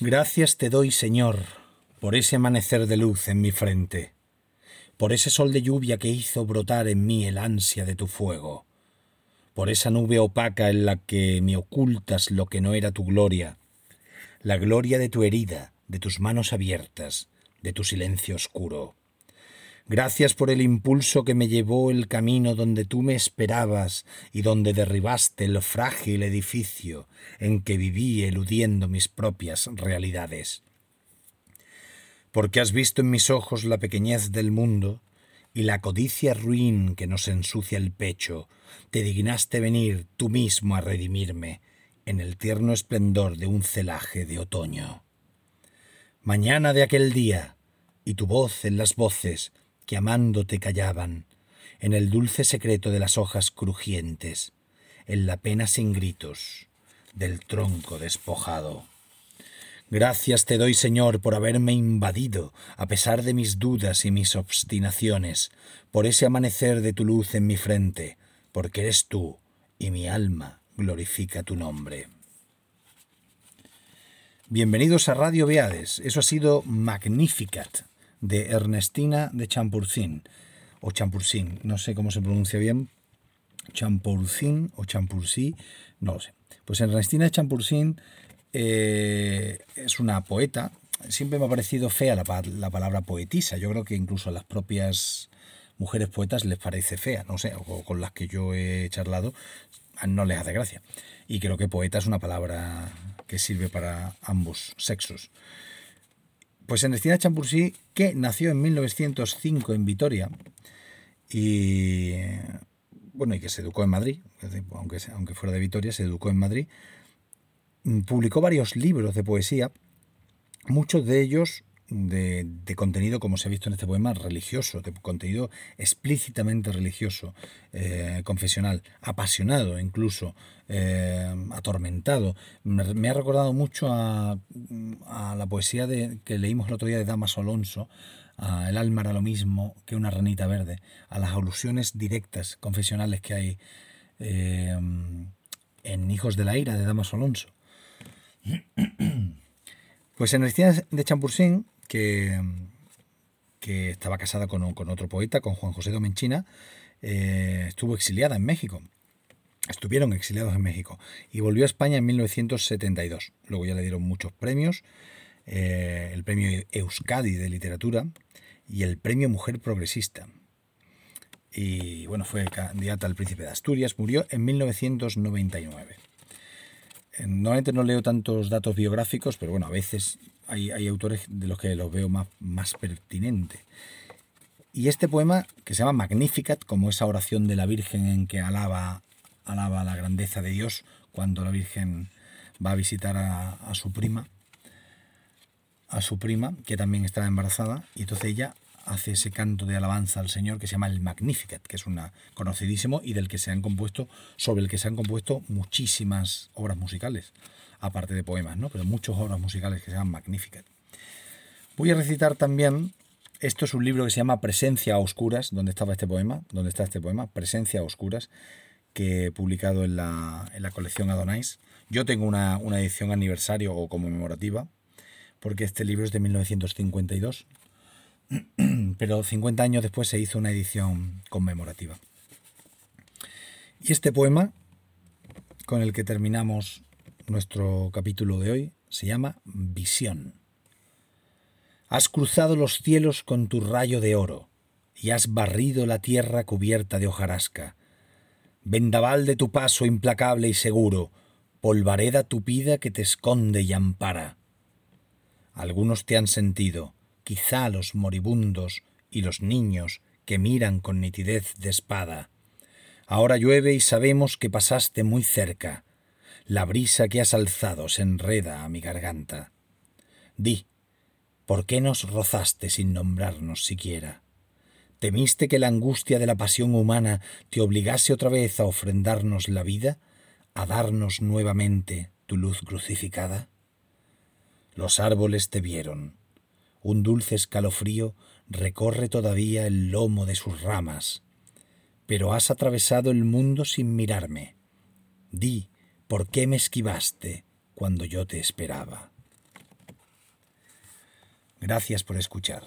Gracias te doy, Señor, por ese amanecer de luz en mi frente, por ese sol de lluvia que hizo brotar en mí el ansia de tu fuego, por esa nube opaca en la que me ocultas lo que no era tu gloria, la gloria de tu herida, de tus manos abiertas, de tu silencio oscuro. Gracias por el impulso que me llevó el camino donde tú me esperabas y donde derribaste el frágil edificio en que viví eludiendo mis propias realidades. Porque has visto en mis ojos la pequeñez del mundo y la codicia ruin que nos ensucia el pecho, te dignaste venir tú mismo a redimirme en el tierno esplendor de un celaje de otoño. Mañana de aquel día, y tu voz en las voces, que amándote callaban, en el dulce secreto de las hojas crujientes, en la pena sin gritos del tronco despojado. Gracias te doy, Señor, por haberme invadido, a pesar de mis dudas y mis obstinaciones, por ese amanecer de tu luz en mi frente, porque eres tú, y mi alma glorifica tu nombre. Bienvenidos a Radio Beades. Eso ha sido Magnificat, de Ernestina de Champurcín, o Champurcín, no sé cómo se pronuncia bien, Champurcín o Champurcí, no lo sé. Pues Ernestina de Champurcín eh, es una poeta, siempre me ha parecido fea la, la, palabra poetisa, yo creo que incluso a las propias mujeres poetas les parece fea, no sé, o con las que yo he charlado no les hace gracia. Y creo que poeta es una palabra que sirve para ambos sexos. Pues Ernestina Champursí, que nació en 1905 en Vitoria y bueno, y que se educó en Madrid, aunque, aunque fuera de Vitoria, se educó en Madrid, publicó varios libros de poesía, muchos de ellos de, contenido, como se ha visto en este poema, religioso, de contenido explícitamente religioso, eh, confesional, apasionado incluso, eh, atormentado. Me, ha recordado mucho a, la poesía de, que leímos el otro día de Damas Alonso, a El alma era lo mismo que una ranita verde, a las alusiones directas, confesionales que hay eh, en Hijos de la Ira de Damas Alonso. Pues en el de Champursín que, que estaba casada con, otro poeta, con Juan José Domenchina, eh, estuvo exiliada en México. Estuvieron exiliados en México y volvió a España en 1972. Luego ya le dieron muchos premios, eh, el premio Euskadi de literatura y el premio Mujer Progresista. Y bueno, fue candidata al Príncipe de Asturias, murió en 1999. Eh, normalmente no leo tantos datos biográficos, pero bueno, a veces hay, autores de los que los veo más, más pertinente. Y este poema, que se llama Magnificat, como esa oración de la Virgen en que alaba, alaba la grandeza de Dios cuando la Virgen va a visitar a, su prima, a su prima, que también está embarazada, y entonces ella hace ese canto de alabanza al Señor que se llama el Magnificat, que es una conocidísimo y del que se han compuesto, sobre el que se han compuesto muchísimas obras musicales aparte de poemas, ¿no? pero muchas obras musicales que se llaman magníficas. Voy a recitar también, esto es un libro que se llama Presencia a Oscuras, donde estaba este poema, donde está este poema, Presencia a Oscuras, que he publicado en la, en la colección Adonais. Yo tengo una, una edición aniversario o conmemorativa, porque este libro es de 1952, pero 50 años después se hizo una edición conmemorativa. Y este poema, con el que terminamos nuestro capítulo de hoy se llama Visión. Has cruzado los cielos con tu rayo de oro y has barrido la tierra cubierta de hojarasca. Vendaval de tu paso implacable y seguro, polvareda tupida que te esconde y ampara. Algunos te han sentido, quizá los moribundos y los niños que miran con nitidez de espada. Ahora llueve y sabemos que pasaste muy cerca, la brisa que has alzado se enreda a mi garganta. Di, ¿por qué nos rozaste sin nombrarnos siquiera? ¿Temiste que la angustia de la pasión humana te obligase otra vez a ofrendarnos la vida, a darnos nuevamente tu luz crucificada? Los árboles te vieron un dulce escalofrío recorre todavía el lomo de sus ramas. Pero has atravesado el mundo sin mirarme. Di, ¿por qué me esquivaste cuando yo te esperaba? Gracias por escuchar.